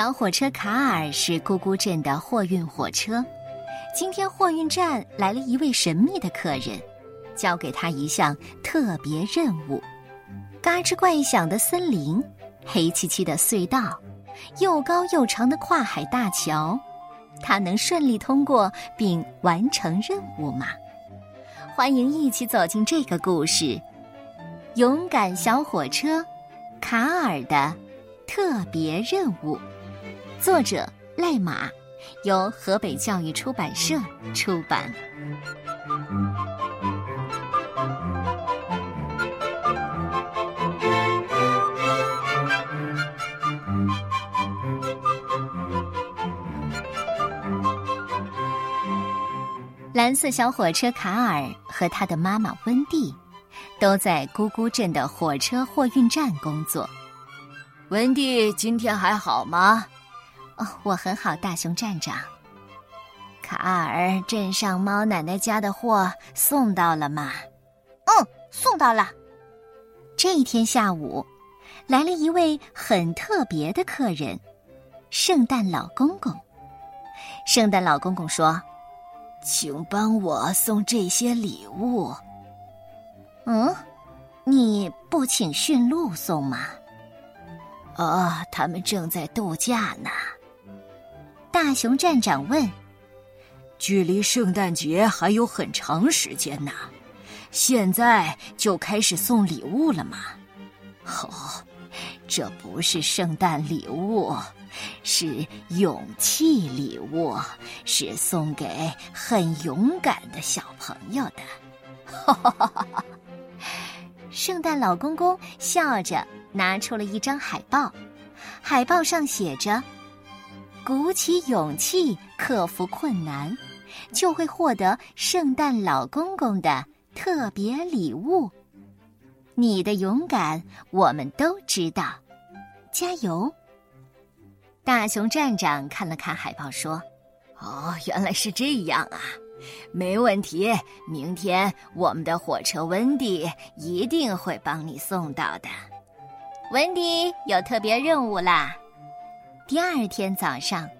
小火车卡尔是咕咕镇的货运火车。今天货运站来了一位神秘的客人，交给他一项特别任务：嘎吱怪响的森林，黑漆漆的隧道，又高又长的跨海大桥，他能顺利通过并完成任务吗？欢迎一起走进这个故事《勇敢小火车卡尔的特别任务》，作者赖马。由河北教育出版社出版。蓝色小火车卡尔和他的妈妈温蒂都在咕咕镇的火车货运站工作。温蒂今天还好吗？哦，我很好，大熊站长。卡尔，镇上猫奶奶家的货送到了吗？嗯，送到了。这一天下午，来了一位很特别的客人——圣诞老公公。圣诞老公公说：“请帮我送这些礼物。”嗯，你不请驯鹿送吗？哦，他们正在度假呢。大熊站长问：“距离圣诞节还有很长时间呢，现在就开始送礼物了吗？”“哦，这不是圣诞礼物，是勇气礼物，是送给很勇敢的小朋友的。”哈哈哈哈哈！圣诞老公公笑着拿出了一张海报，海报上写着。鼓起勇气克服困难，就会获得圣诞老公公的特别礼物。你的勇敢我们都知道，加油！大熊站长看了看海报，说：“哦，原来是这样啊，没问题。明天我们的火车温迪一定会帮你送到的。温迪有特别任务啦。”第二天早上，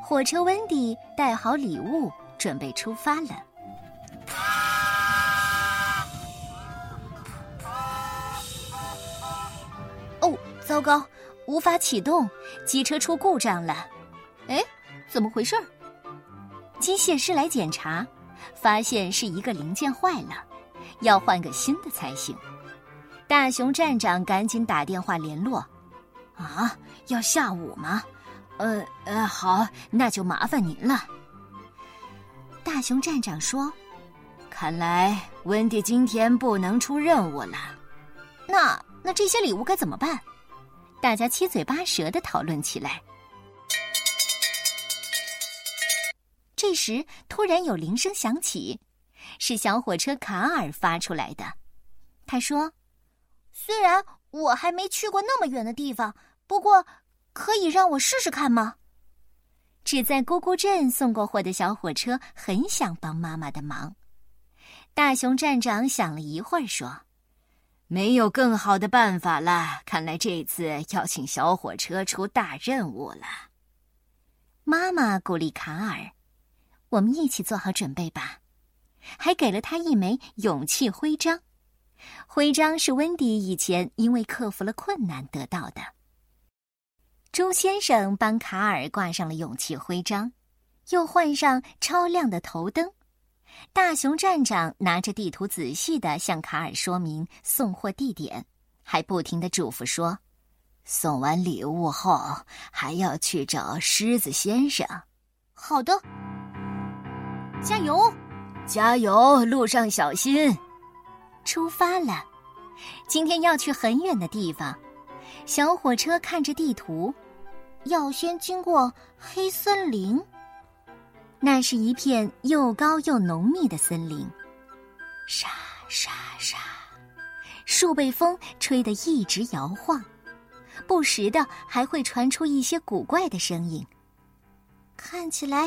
火车温迪带好礼物，准备出发了。哦，糟糕，无法启动，机车出故障了。哎，怎么回事？机械师来检查，发现是一个零件坏了，要换个新的才行。大熊站长赶紧打电话联络。啊，要下午吗？呃呃，好，那就麻烦您了。大熊站长说：“看来温迪今天不能出任务了。那那这些礼物该怎么办？”大家七嘴八舌的讨论起来。这时，突然有铃声响起，是小火车卡尔发出来的。他说：“虽然我还没去过那么远的地方，不过……”可以让我试试看吗？只在咕咕镇送过货的小火车很想帮妈妈的忙。大熊站长想了一会儿，说：“没有更好的办法了。看来这次要请小火车出大任务了。”妈妈鼓励卡尔：“我们一起做好准备吧。”还给了他一枚勇气徽章。徽章是温迪以前因为克服了困难得到的。猪先生帮卡尔挂上了勇气徽章，又换上超亮的头灯。大熊站长拿着地图，仔细的向卡尔说明送货地点，还不停的嘱咐说：“送完礼物后，还要去找狮子先生。”好的，加油，加油，路上小心。出发了，今天要去很远的地方。小火车看着地图。要先经过黑森林，那是一片又高又浓密的森林，沙沙沙，树被风吹得一直摇晃，不时的还会传出一些古怪的声音。看起来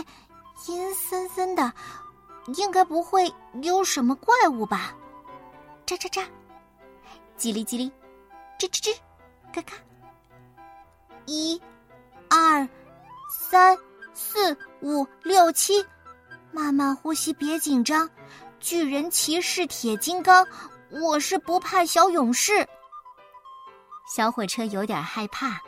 阴森森的，应该不会有什么怪物吧？喳喳喳，叽哩叽哩，吱吱吱，咔咔，一。二、三、四、五、六、七，慢慢呼吸，别紧张。巨人骑士铁金刚，我是不怕小勇士。小火车有点害怕，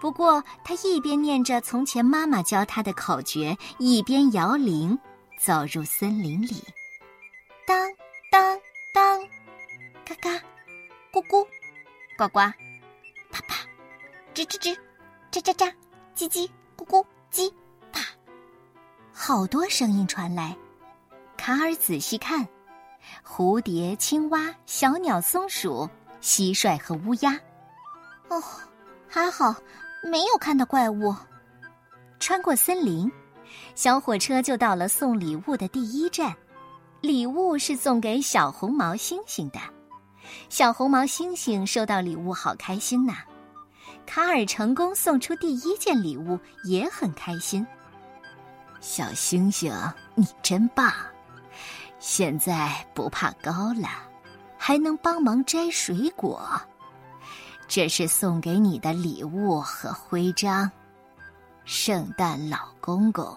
不过他一边念着从前妈妈教他的口诀，一边摇铃，走入森林里。当当，嘎嘎，咕咕，呱呱，啪啪，吱吱吱，喳喳喳，叽叽，咕咕，叽啪，好多声音传来。卡尔仔细看，蝴蝶、青蛙、小鸟、松鼠、蟋蟀和乌鸦。哦，还好没有看到怪物。穿过森林，小火车就到了送礼物的第一站。礼物是送给小红毛猩猩的。小红毛猩猩收到礼物，好开心呐！卡尔成功送出第一件礼物，也很开心。小星星，你真棒！现在不怕高了，还能帮忙摘水果。这是送给你的礼物和徽章，圣诞老公公。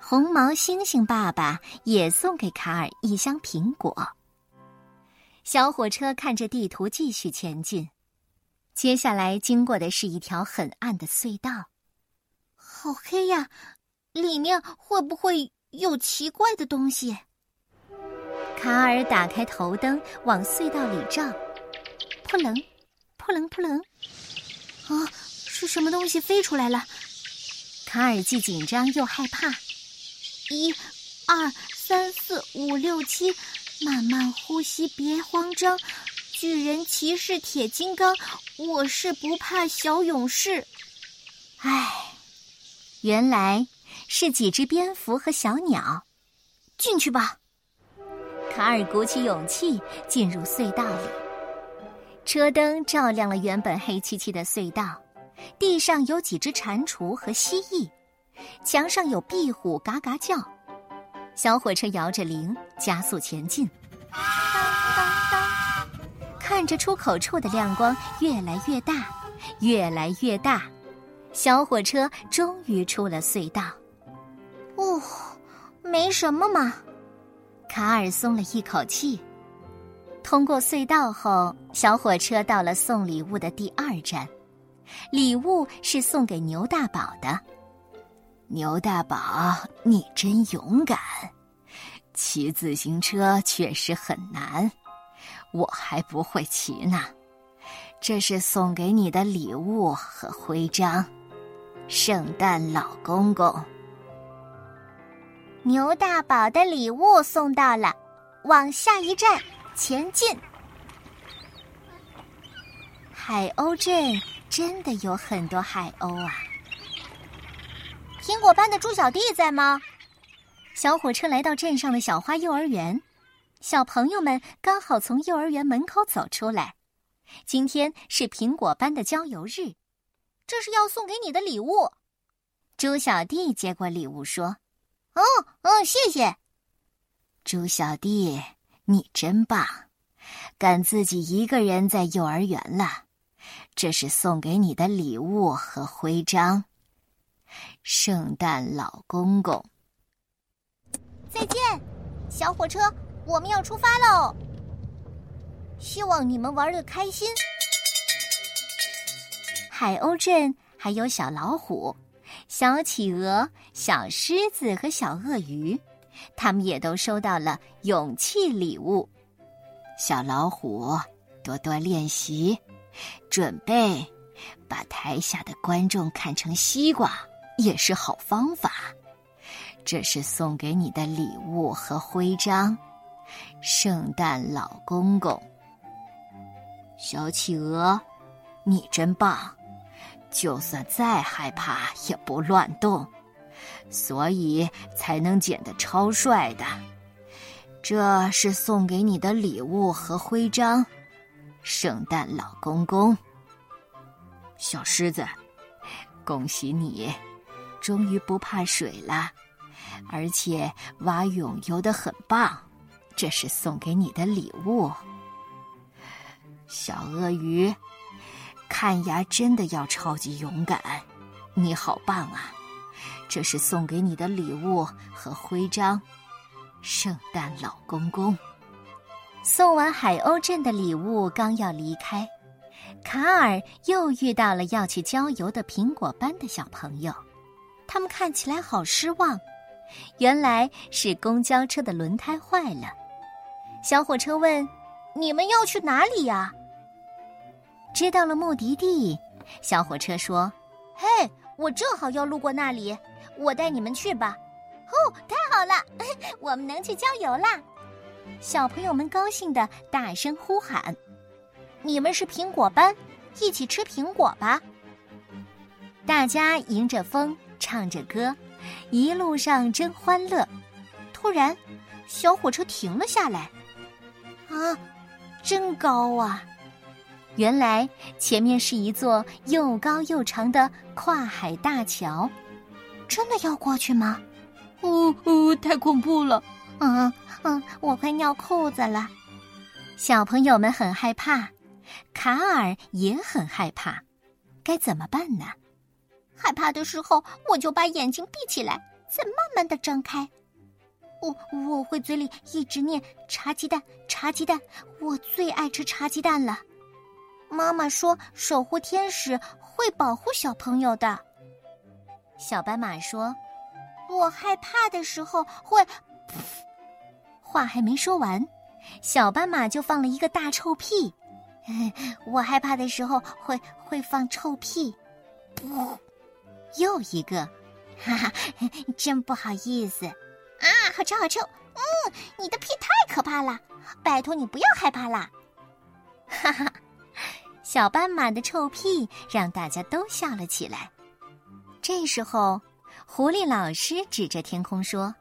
红毛猩猩爸爸也送给卡尔一箱苹果。小火车看着地图继续前进，接下来经过的是一条很暗的隧道，好黑呀！里面会不会有奇怪的东西？卡尔打开头灯，往隧道里照，扑棱，扑棱扑棱，啊，是什么东西飞出来了？卡尔既紧张又害怕。一、二、三、四、五、六、七，慢慢呼吸，别慌张。巨人骑士铁金刚，我是不怕小勇士。唉，原来是几只蝙蝠和小鸟。进去吧。卡尔鼓起勇气进入隧道里，车灯照亮了原本黑漆漆的隧道，地上有几只蟾蜍和蜥蜴，墙上有壁虎嘎嘎叫。小火车摇着铃，加速前进。当当当，看着出口处的亮光越来越大，越来越大，小火车终于出了隧道。哦，没什么嘛。卡尔松了一口气。通过隧道后，小火车到了送礼物的第二站。礼物是送给牛大宝的。牛大宝，你真勇敢！骑自行车确实很难，我还不会骑呢。这是送给你的礼物和徽章，圣诞老公公。牛大宝的礼物送到了，往下一站前进。海鸥镇真的有很多海鸥啊！苹果班的猪小弟在吗？小火车来到镇上的小花幼儿园，小朋友们刚好从幼儿园门口走出来。今天是苹果班的郊游日，这是要送给你的礼物。猪小弟接过礼物说。哦嗯，谢谢，猪小弟，你真棒，敢自己一个人在幼儿园了。这是送给你的礼物和徽章，圣诞老公公。再见，小火车，我们要出发喽。希望你们玩的开心。海鸥镇还有小老虎。小企鹅、小狮子和小鳄鱼，他们也都收到了勇气礼物。小老虎，多多练习，准备把台下的观众看成西瓜也是好方法。这是送给你的礼物和徽章，圣诞老公公。小企鹅，你真棒。就算再害怕也不乱动，所以才能剪得超帅的。这是送给你的礼物和徽章，圣诞老公公。小狮子，恭喜你，终于不怕水了，而且蛙泳游得很棒。这是送给你的礼物。小鳄鱼。看牙真的要超级勇敢。你好棒啊！这是送给你的礼物和徽章，圣诞老公公。送完海鸥镇的礼物，刚要离开，卡尔又遇到了要去郊游的苹果班的小朋友，他们看起来好失望。原来是公交车的轮胎坏了。小火车问：“你们要去哪里呀？”知道了目的地，小火车说：“嘿，我正好要路过那里。”我带你们去吧，哦，太好了，我们能去郊游啦！小朋友们高兴的大声呼喊：“你们是苹果班，一起吃苹果吧！”大家迎着风，唱着歌，一路上真欢乐。突然，小火车停了下来。啊，真高啊！原来前面是一座又高又长的跨海大桥。真的要过去吗？哦哦，太恐怖了！嗯嗯，我快尿裤子了。小朋友们很害怕，卡尔也很害怕，该怎么办呢？害怕的时候，我就把眼睛闭起来，再慢慢的张开。我我会嘴里一直念茶鸡蛋，茶鸡蛋，我最爱吃茶鸡蛋了。妈妈说，守护天使会保护小朋友的。小斑马说：“我害怕的时候会……”话还没说完，小斑马就放了一个大臭屁。我害怕的时候会会放臭屁。噗！又一个，哈哈，真不好意思啊！好臭，好臭！嗯，你的屁太可怕了，拜托你不要害怕啦！哈哈，小斑马的臭屁让大家都笑了起来。这时候，狐狸老师指着天空说：“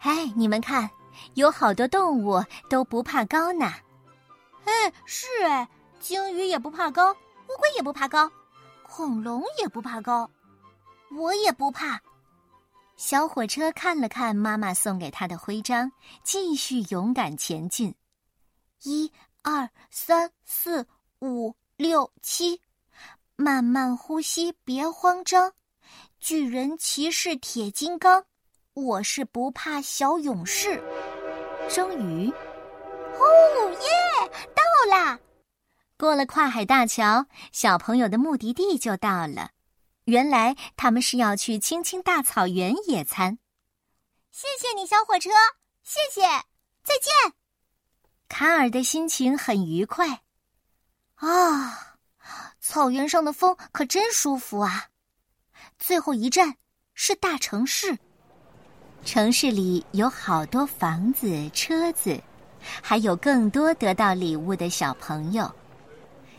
哎，你们看，有好多动物都不怕高呢。哎，是哎，鲸鱼也不怕高，乌龟也不怕高，恐龙也不怕高，我也不怕。”小火车看了看妈妈送给他的徽章，继续勇敢前进。一、二、三、四、五、六、七，慢慢呼吸，别慌张。巨人骑士铁金刚，我是不怕小勇士。终于，哦耶，到啦！过了跨海大桥，小朋友的目的地就到了。原来他们是要去青青大草原野餐。谢谢你，小火车，谢谢，再见。卡尔的心情很愉快。啊，草原上的风可真舒服啊！最后一站是大城市，城市里有好多房子、车子，还有更多得到礼物的小朋友。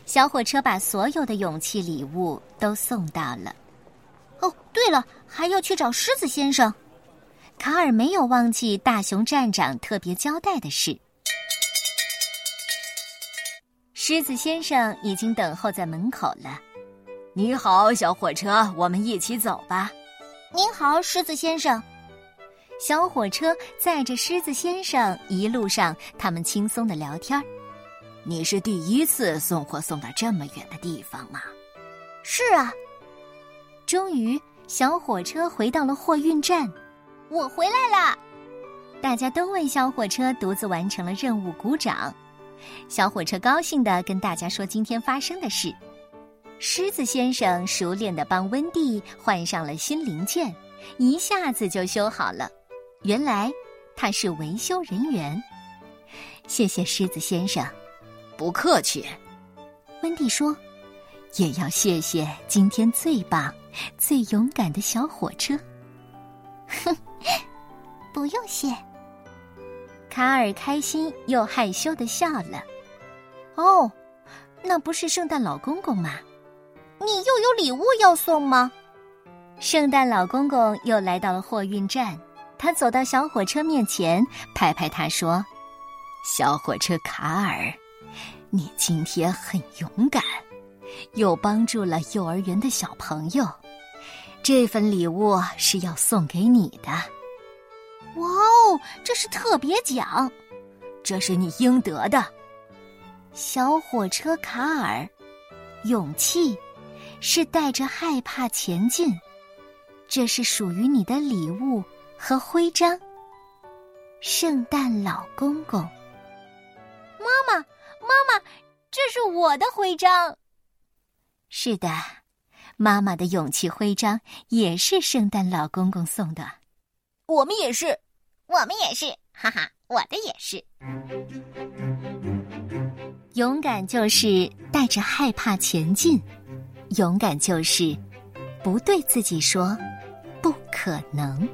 小火车把所有的勇气礼物都送到了。哦，对了，还要去找狮子先生。卡尔没有忘记大熊站长特别交代的事。狮子先生已经等候在门口了。你好，小火车，我们一起走吧。您好，狮子先生。小火车载着狮子先生，一路上他们轻松的聊天。你是第一次送货送到这么远的地方吗？是啊。终于，小火车回到了货运站。我回来了。大家都为小火车独自完成了任务鼓掌。小火车高兴的跟大家说今天发生的事。狮子先生熟练的帮温蒂换上了新零件，一下子就修好了。原来他是维修人员。谢谢狮子先生，不客气。温蒂说：“也要谢谢今天最棒、最勇敢的小火车。”哼，不用谢。卡尔开心又害羞的笑了。哦，那不是圣诞老公公吗？你又有礼物要送吗？圣诞老公公又来到了货运站，他走到小火车面前，拍拍他说：“小火车卡尔，你今天很勇敢，又帮助了幼儿园的小朋友，这份礼物是要送给你的。哇哦，这是特别奖，这是你应得的。”小火车卡尔，勇气。是带着害怕前进，这是属于你的礼物和徽章。圣诞老公公，妈妈，妈妈，这是我的徽章。是的，妈妈的勇气徽章也是圣诞老公公送的。我们也是，我们也是，哈哈，我的也是。勇敢就是带着害怕前进，勇敢就是不对自己说不可能。